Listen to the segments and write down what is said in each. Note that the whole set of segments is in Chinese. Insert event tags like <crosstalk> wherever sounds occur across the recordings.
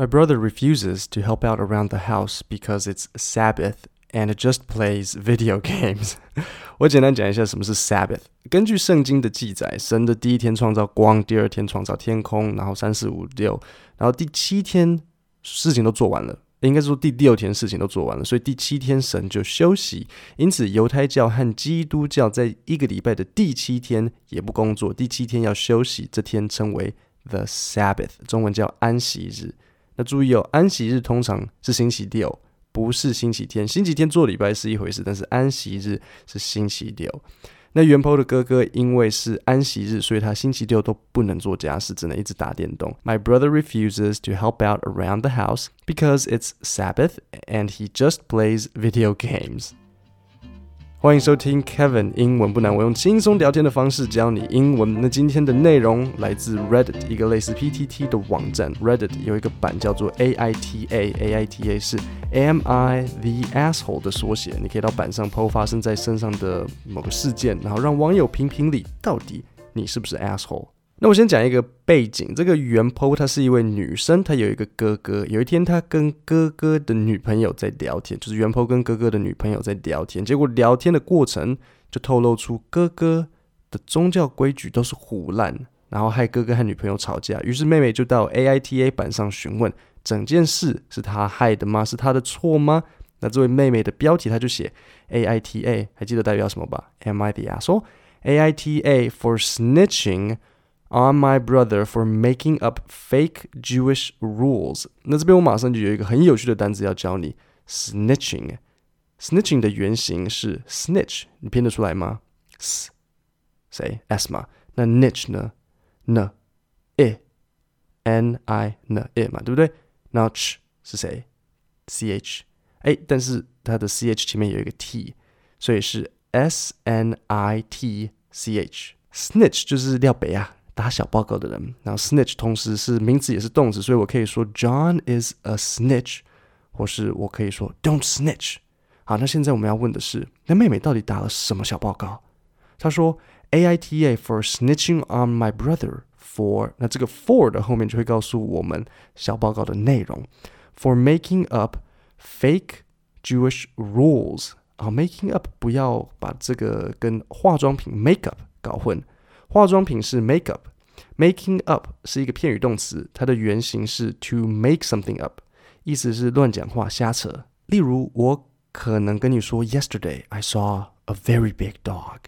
My brother refuses to help out around the house because it's Sabbath and just plays <laughs> video games. 我简单讲一下什么是 Sabbath。根据圣经的记载，神的第一天创造光，第二天创造天空，然后三四五六，然后第七天事情都做完了，应该说第六天事情都做完了，所以第七天神就休息。因此，犹太教和基督教在一个礼拜的第七天也不工作，第七天要休息，这天称为 The Sabbath，中文叫安息日。那注意哦，安息日通常是星期六，不是星期天。星期天做礼拜是一回事，但是安息日是星期六。那原 po 的哥哥因为是安息日，所以他星期六都不能做家事，只能一直打电动。My brother refuses to help out around the house because it's Sabbath and he just plays video games. 欢迎收听 Kevin 英文不难，我用轻松聊天的方式教你英文。那今天的内容来自 Reddit，一个类似 PTT 的网站。Reddit 有一个版叫做 AITA，AITA 是 Am I the Asshole 的缩写。你可以到版上 po 发生在身上的某个事件，然后让网友评评理，到底你是不是 asshole。那我先讲一个背景，这个原 po 她是一位女生，她有一个哥哥。有一天，她跟哥哥的女朋友在聊天，就是原 po 跟哥哥的女朋友在聊天。结果聊天的过程就透露出哥哥的宗教规矩都是胡烂，然后害哥哥和女朋友吵架。于是妹妹就到 AITA 版上询问，整件事是她害的吗？是她的错吗？那这位妹妹的标题她就写 AITA，还记得代表什么吧？Am I the asshole? AITA for snitching On my brother for making up fake Jewish rules。那这边我马上就有一个很有趣的单词要教你，snitching。snitching 的原型是 snitch，你拼得出来吗？s 谁 s 嘛？那 niche 呢？n i n i n i 嘛，对不对？那 ch 是谁？c h 哎，但是它的 c h 前面有一个 t，所以是 s n i t c h。snitch 就是廖北啊。 打小报告的人，然后 snitch 同时是名词也是动词，所以我可以说 John is a snitch，或是我可以说 Don't snitch。好，那现在我们要问的是，那妹妹到底打了什么小报告？她说 AITA for snitching on my brother for，那这个 for 的后面就会告诉我们小报告的内容，for making up fake Jewish rules。好，making up 不要把这个跟化妆品 makeup 搞混。 化妆品是 make up，making up 是一个片语动词，它的原型是 to make something up，意思是乱讲话、瞎扯。例如，我可能跟你说，Yesterday I saw a very big dog.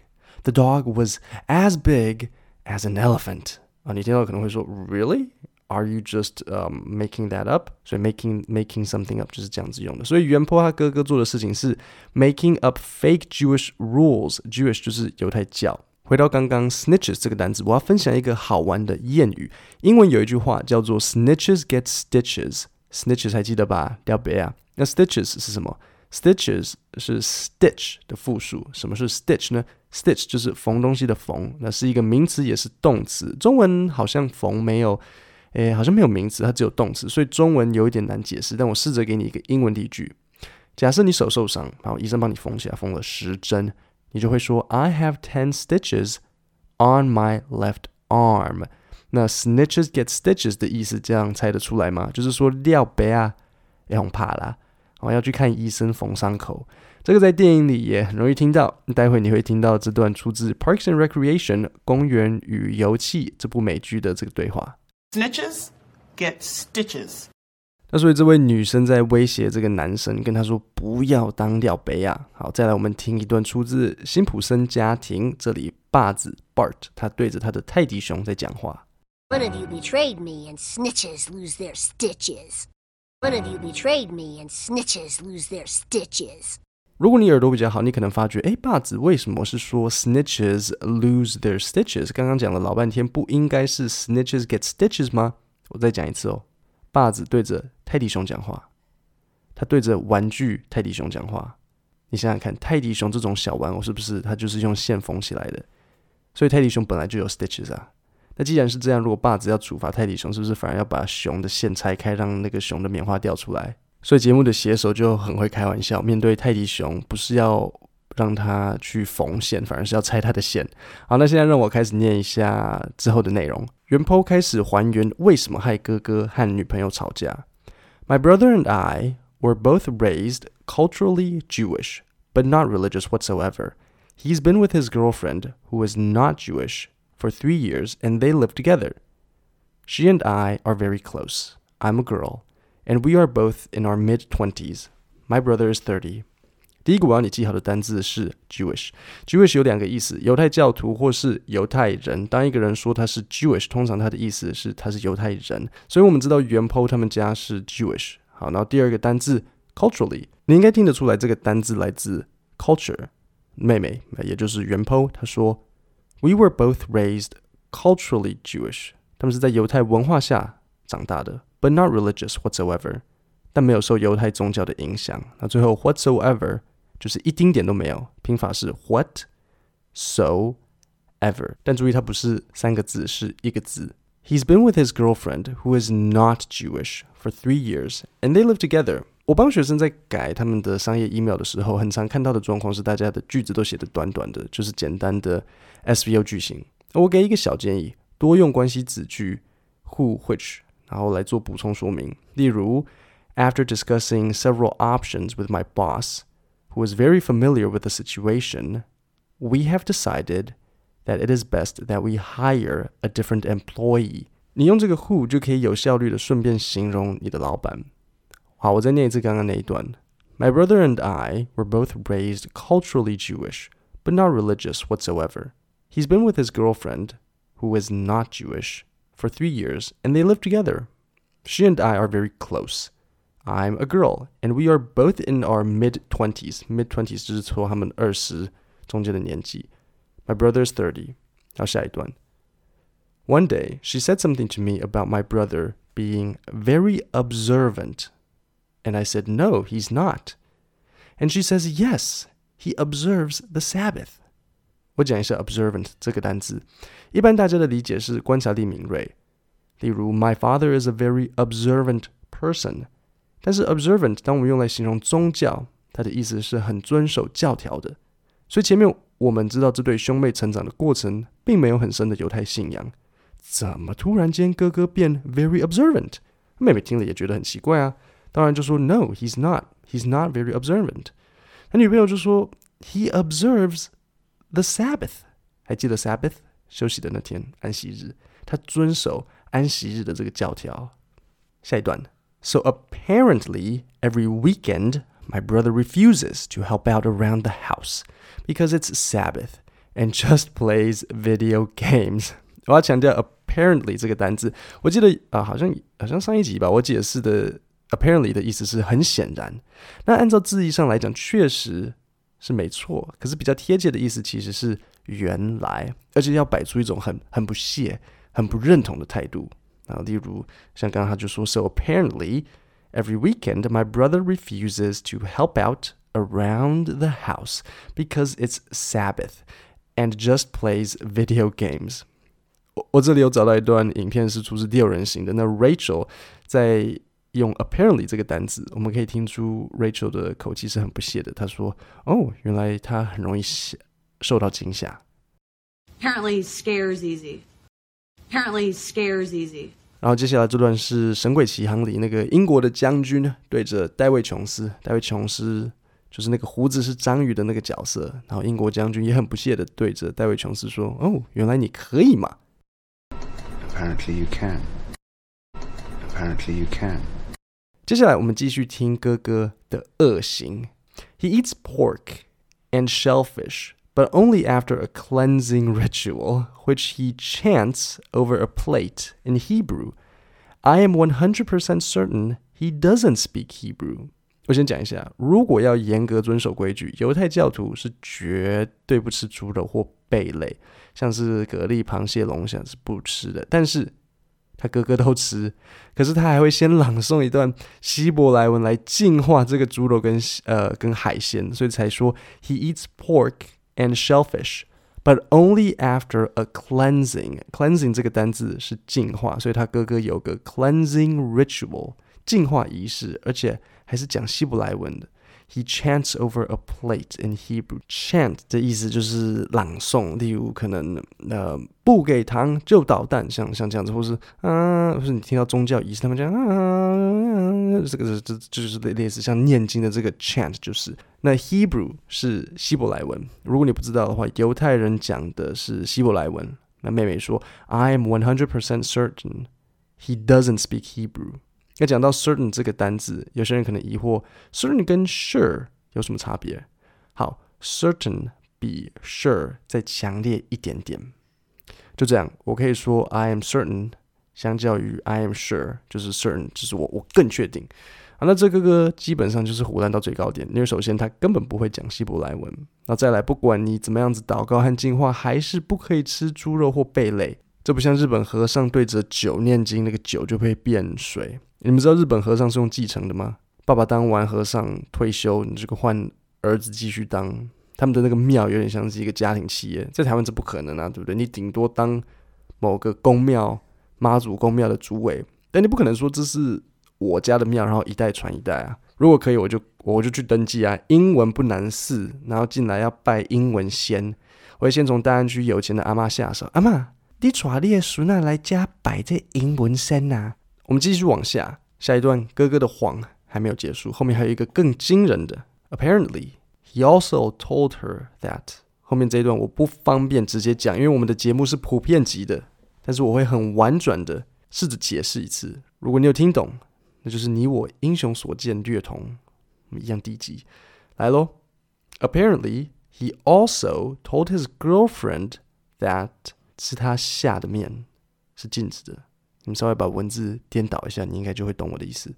The dog was as big as an elephant. 啊，你听到可能会说，Really? Are you just um making that up？所以 making making something up 就是这样子用的。所以原 po 他哥哥做的事情是 making up fake Jewish rules。Jewish 就是犹太教。 回到刚刚 snitches 这个单词，我要分享一个好玩的谚语。英文有一句话叫做 snitches get stitches。snitches 还记得吧？掉别啊。那 stitches 是什么？stitches 是 stitch 的复数。什么是 stitch 呢？stitch 就是缝东西的缝，那是一个名词也是动词。中文好像缝没有，诶，好像没有名词，它只有动词，所以中文有一点难解释。但我试着给你一个英文例句：假设你手受伤，然后医生帮你缝起来，缝了十针。你就会说 I have ten stitches on my left arm。那 snitches get stitches 的意思，这样猜得出来吗？就是说廖白啊，也很怕啦，我要去看医生缝伤口。这个在电影里也很容易听到。待会你会听到这段出自 Parks and Recreation 公园与游憩这部美剧的这个对话。Snitches get stitches。 那所以这位女生在威胁这个男生，跟他说不要当掉杯啊。好，再来我们听一段出自辛普森家庭，这里爸子 Bart 他对着他的泰迪熊在讲话。One of you betrayed me and snitches lose their stitches. One of you betrayed me and snitches lose their stitches. 如果你耳朵比较好，你可能发觉，哎，爸子为什么是说 snitches lose their stitches？刚刚讲了老半天，不应该是 snitches get stitches 吗？我再讲一次哦。爸子对着泰迪熊讲话，他对着玩具泰迪熊讲话。你想想看，泰迪熊这种小玩偶是不是它就是用线缝起来的？所以泰迪熊本来就有 stitches 啊。那既然是这样，如果爸子要处罚泰迪熊，是不是反而要把熊的线拆开，让那个熊的棉花掉出来？所以节目的写手就很会开玩笑，面对泰迪熊，不是要让他去缝线，反而是要拆他的线。好，那现在让我开始念一下之后的内容。原 po 开始还原为什么害哥哥和女朋友吵架。My brother and I were both raised culturally Jewish, but not religious whatsoever. He's been with his girlfriend, who is not Jewish, for three years, and they live together. She and I are very close. I'm a girl, and we are both in our mid twenties. My brother is thirty. 第一个我要你记好的单字是 Jewish。Jewish 有两个意思，犹太教徒或是犹太人。当一个人说他是 Jewish，通常他的意思是他是犹太人。所以我们知道元 po 他们家是 Jewish。好，然后第二个单字 culturally，你应该听得出来这个单字来自 culture。妹妹，也就是元 po，他说 We were both raised culturally Jewish。他们是在犹太文化下长大的，but not religious whatsoever。但没有受犹太宗教的影响。那最后 whatsoever。就是一丁点都没有，拼法是 what so ever，但注意它不是三个字，是一个字。He's been with his girlfriend, who is not Jewish, for three years, and they live together. 我帮学生在改他们的商业 email 的时候，很常看到的状况是，大家的句子都写得短短的，就是简单的 SVO 句型。我给一个小建议，多用关系子句 who, which，然后来做补充说明。例如，After discussing several options with my boss. who is very familiar with the situation, we have decided that it is best that we hire a different employee. 你用这个 who 就可以有效率的顺便形容你的老板。好，我再念一次刚刚那一段。My brother and I were both raised culturally Jewish, but not religious whatsoever. He's been with his girlfriend, who is not Jewish, for three years, and they live together. She and I are very close. I'm a girl, and we are both in our mid twenties. Mid twenties 就是说他们二十中间的年纪。My brother is thirty. 好，下一段。One day, she said something to me about my brother being very observant, and I said, No, he's not. And she says, Yes, he observes the Sabbath. 我讲一下 observant 这个单词，一般大家的理解是观察力敏锐。例如，My father is a very observant person. 但是 observant，当我们用来形容宗教，它的意思是很遵守教条的。所以前面我们知道这对兄妹成长的过程，并没有很深的犹太信仰。怎么突然间哥哥变 very observant？妹妹听了也觉得很奇怪啊。当然就说 No，he's not，he's not very observant。他女朋友就说 He observes the Sabbath。还记得 Sabbath 休息的那天，安息日，他遵守安息日的这个教条。下一段。So apparently, every weekend, my brother refuses to help out around the house because it's Sabbath and just <laughs> plays video games. 我要强调 apparently 这个单字，我记得啊、呃，好像好像上一集吧，我解释的 apparently 的意思是很显然。那按照字义上来讲，确实是没错。可是比较贴切的意思其实是原来，而且要摆出一种很很不屑、很不认同的态度。 啊，例如像刚刚他就说，So apparently every weekend my brother refuses to help out around the house because it's Sabbath and just plays video games。我我这里有找到一段影片是出自第六人行的，那 Rachel 在用 apparently 这个单词，我们可以听出 Rachel 的口气是很不屑的。她说：“哦，原来他很容易受到惊吓。” Apparently scares easy. Apparently scares easy. 然后接下来这段是《神鬼奇航》里那个英国的将军对着戴维琼斯，戴维琼斯就是那个胡子是章鱼的那个角色。然后英国将军也很不屑的对着戴维琼斯说：“哦，原来你可以嘛。” Apparently you can. Apparently you can. 接下来我们继续听哥哥的恶行。He eats pork and shellfish. but only after a cleansing <laughs> ritual, which he chants over a plate in Hebrew. I am 100% certain he doesn't speak Hebrew. 我先讲一下，如果要严格遵守规矩，犹太教徒是绝对不吃猪肉或贝类，像是蛤蜊、螃蟹、龙虾是不吃的。但是他哥哥都吃，可是他还会先朗诵一段希伯来文来净化这个猪肉跟呃跟海鲜，所以才说 he eats pork。 and shellfish, but only after a cleansing. Cleansing 这个单字是净化，所以他哥哥有个 cleansing ritual 净化仪式，而且还是讲希伯来文的。 He chants over a plate in Hebrew. Chant 的意思就是朗诵，例如可能呃不给糖就捣蛋，像像这样子，或是啊，或是你听到宗教仪式，他们讲啊，呢？这个是这就是类似像念经的这个 chant，就是那 Hebrew 是希伯来文。如果你不知道的话，犹太人讲的是希伯来文。那妹妹说：“I am one hundred percent certain he doesn't speak Hebrew。”要讲到 certain 这个单字，有些人可能疑惑，certain 跟 sure 有什么差别？好，certain 比 sure 再强烈一点点。就这样，我可以说 I am certain，相较于 I am sure，就是 certain，就是我我更确定。啊，那这个歌基本上就是胡乱到最高点，因为首先他根本不会讲希伯来文，那再来，不管你怎么样子祷告和净化，还是不可以吃猪肉或贝类。这不像日本和尚对着酒念经，那个酒就会变水。你们知道日本和尚是用继承的吗？爸爸当完和尚退休，你这个换儿子继续当。他们的那个庙有点像是一个家庭企业，在台湾这不可能啊，对不对？你顶多当某个公庙妈祖公庙的主委，但你不可能说这是我家的庙，然后一代传一代啊。如果可以，我就我就去登记啊。英文不难似，然后进来要拜英文先，我会先从大安区有钱的阿妈下手。阿妈，你带你的孙仔来家拜这英文先啊。我们继续往下，下一段哥哥的谎还没有结束，后面还有一个更惊人的。Apparently。He also told her that 后面这一段我不方便直接讲，因为我们的节目是普遍级的，但是我会很婉转的试着解释一次。如果你有听懂，那就是你我英雄所见略同，我们一样低级。来喽，Apparently he also told his girlfriend that 是他下的面是禁止的。你们稍微把文字颠倒一下，你应该就会懂我的意思。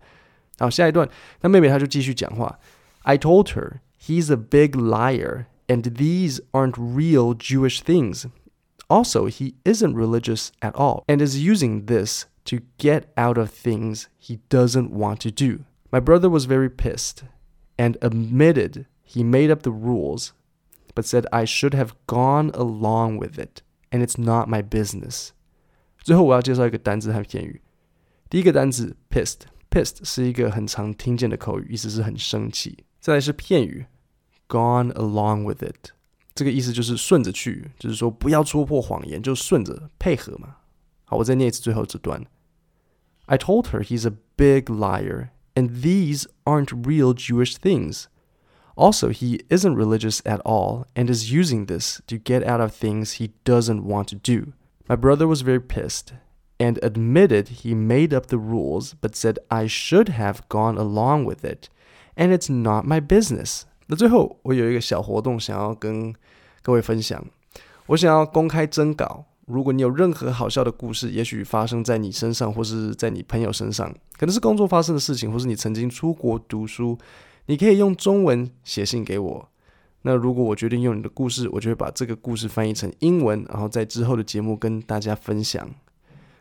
好，下一段，那妹妹她就继续讲话。I told her. He's a big liar, and these aren't real Jewish things. Also, he isn't religious at all and is using this to get out of things he doesn't want to do. My brother was very pissed and admitted he made up the rules, but said I should have gone along with it, and it's not my business. 最后我要介绍一个单字和片语。第一个单字 pissed，pissed 是一个很常听见的口语，意思是很生气。再来是片语。Gone along with it，这个意思就是顺着去，就是说不要戳破谎言，就顺着配合嘛。好，我再念一次最后这段。I told her he's a big liar, and these aren't real Jewish things. Also, he isn't religious at all and is using this to get out of things he doesn't want to do. My brother was very pissed and admitted he made up the rules, but said I should have gone along with it, and it's not my business. 那最后，我有一个小活动想要跟各位分享。我想要公开征稿，如果你有任何好笑的故事，也许发生在你身上，或是在你朋友身上，可能是工作发生的事情，或是你曾经出国读书，你可以用中文写信给我。那如果我决定用你的故事，我就会把这个故事翻译成英文，然后在之后的节目跟大家分享。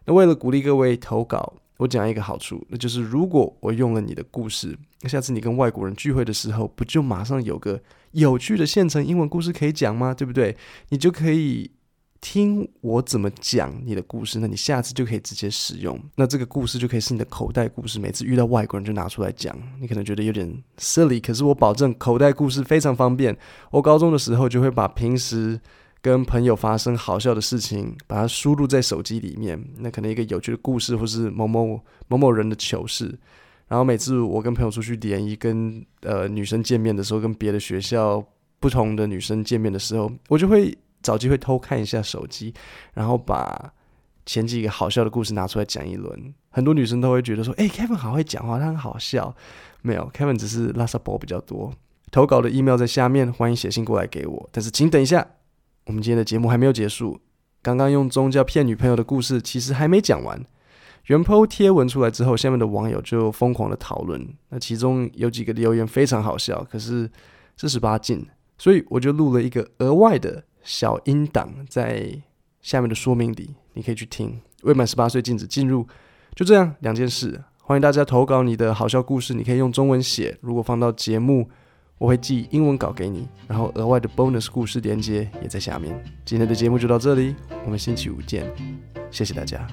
那为了鼓励各位投稿。我讲一个好处，那就是如果我用了你的故事，那下次你跟外国人聚会的时候，不就马上有个有趣的现成英文故事可以讲吗？对不对？你就可以听我怎么讲你的故事，那你下次就可以直接使用。那这个故事就可以是你的口袋故事，每次遇到外国人就拿出来讲。你可能觉得有点 silly，可是我保证口袋故事非常方便。我高中的时候就会把平时跟朋友发生好笑的事情，把它输入在手机里面。那可能一个有趣的故事，或是某某某某人的糗事。然后每次我跟朋友出去联谊，跟呃女生见面的时候，跟别的学校不同的女生见面的时候，我就会找机会偷看一下手机，然后把前几个好笑的故事拿出来讲一轮。很多女生都会觉得说：“诶，Kevin 好会讲话，他很好笑。”没有，Kevin 只是拉撒宝比较多。投稿的 email 在下面，欢迎写信过来给我。但是请等一下。我们今天的节目还没有结束，刚刚用宗教骗女朋友的故事其实还没讲完。原 po 贴文出来之后，下面的网友就疯狂的讨论。那其中有几个留言非常好笑，可是四十八禁，所以我就录了一个额外的小音档在下面的说明里，你可以去听。未满十八岁禁止进入。就这样两件事，欢迎大家投稿你的好笑故事，你可以用中文写。如果放到节目。我会寄英文稿给你，然后额外的 bonus 故事连接也在下面。今天的节目就到这里，我们星期五见，谢谢大家。